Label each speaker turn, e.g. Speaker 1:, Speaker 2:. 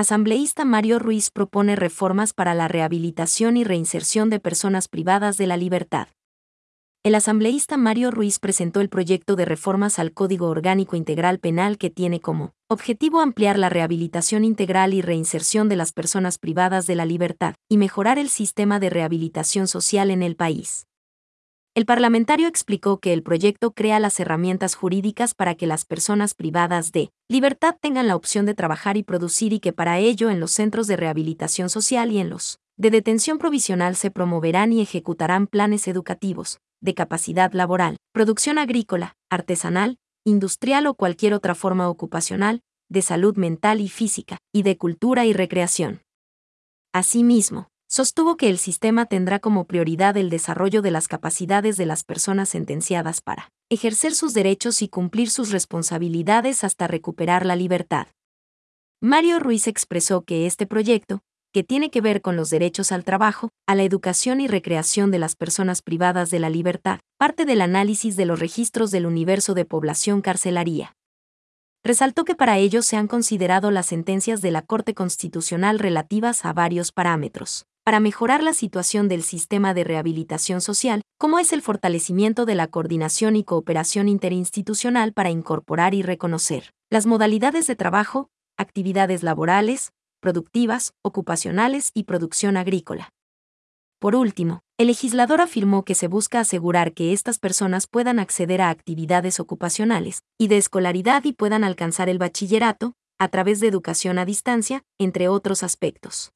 Speaker 1: Asambleísta Mario Ruiz propone reformas para la rehabilitación y reinserción de personas privadas de la libertad. El asambleísta Mario Ruiz presentó el proyecto de reformas al Código Orgánico Integral Penal que tiene como objetivo ampliar la rehabilitación integral y reinserción de las personas privadas de la libertad y mejorar el sistema de rehabilitación social en el país. El parlamentario explicó que el proyecto crea las herramientas jurídicas para que las personas privadas de libertad tengan la opción de trabajar y producir y que para ello en los centros de rehabilitación social y en los de detención provisional se promoverán y ejecutarán planes educativos, de capacidad laboral, producción agrícola, artesanal, industrial o cualquier otra forma ocupacional, de salud mental y física, y de cultura y recreación. Asimismo, sostuvo que el sistema tendrá como prioridad el desarrollo de las capacidades de las personas sentenciadas para ejercer sus derechos y cumplir sus responsabilidades hasta recuperar la libertad. Mario Ruiz expresó que este proyecto, que tiene que ver con los derechos al trabajo, a la educación y recreación de las personas privadas de la libertad, parte del análisis de los registros del universo de población carcelaria. Resaltó que para ello se han considerado las sentencias de la Corte Constitucional relativas a varios parámetros para mejorar la situación del sistema de rehabilitación social, como es el fortalecimiento de la coordinación y cooperación interinstitucional para incorporar y reconocer las modalidades de trabajo, actividades laborales, productivas, ocupacionales y producción agrícola. Por último, el legislador afirmó que se busca asegurar que estas personas puedan acceder a actividades ocupacionales y de escolaridad y puedan alcanzar el bachillerato, a través de educación a distancia, entre otros aspectos.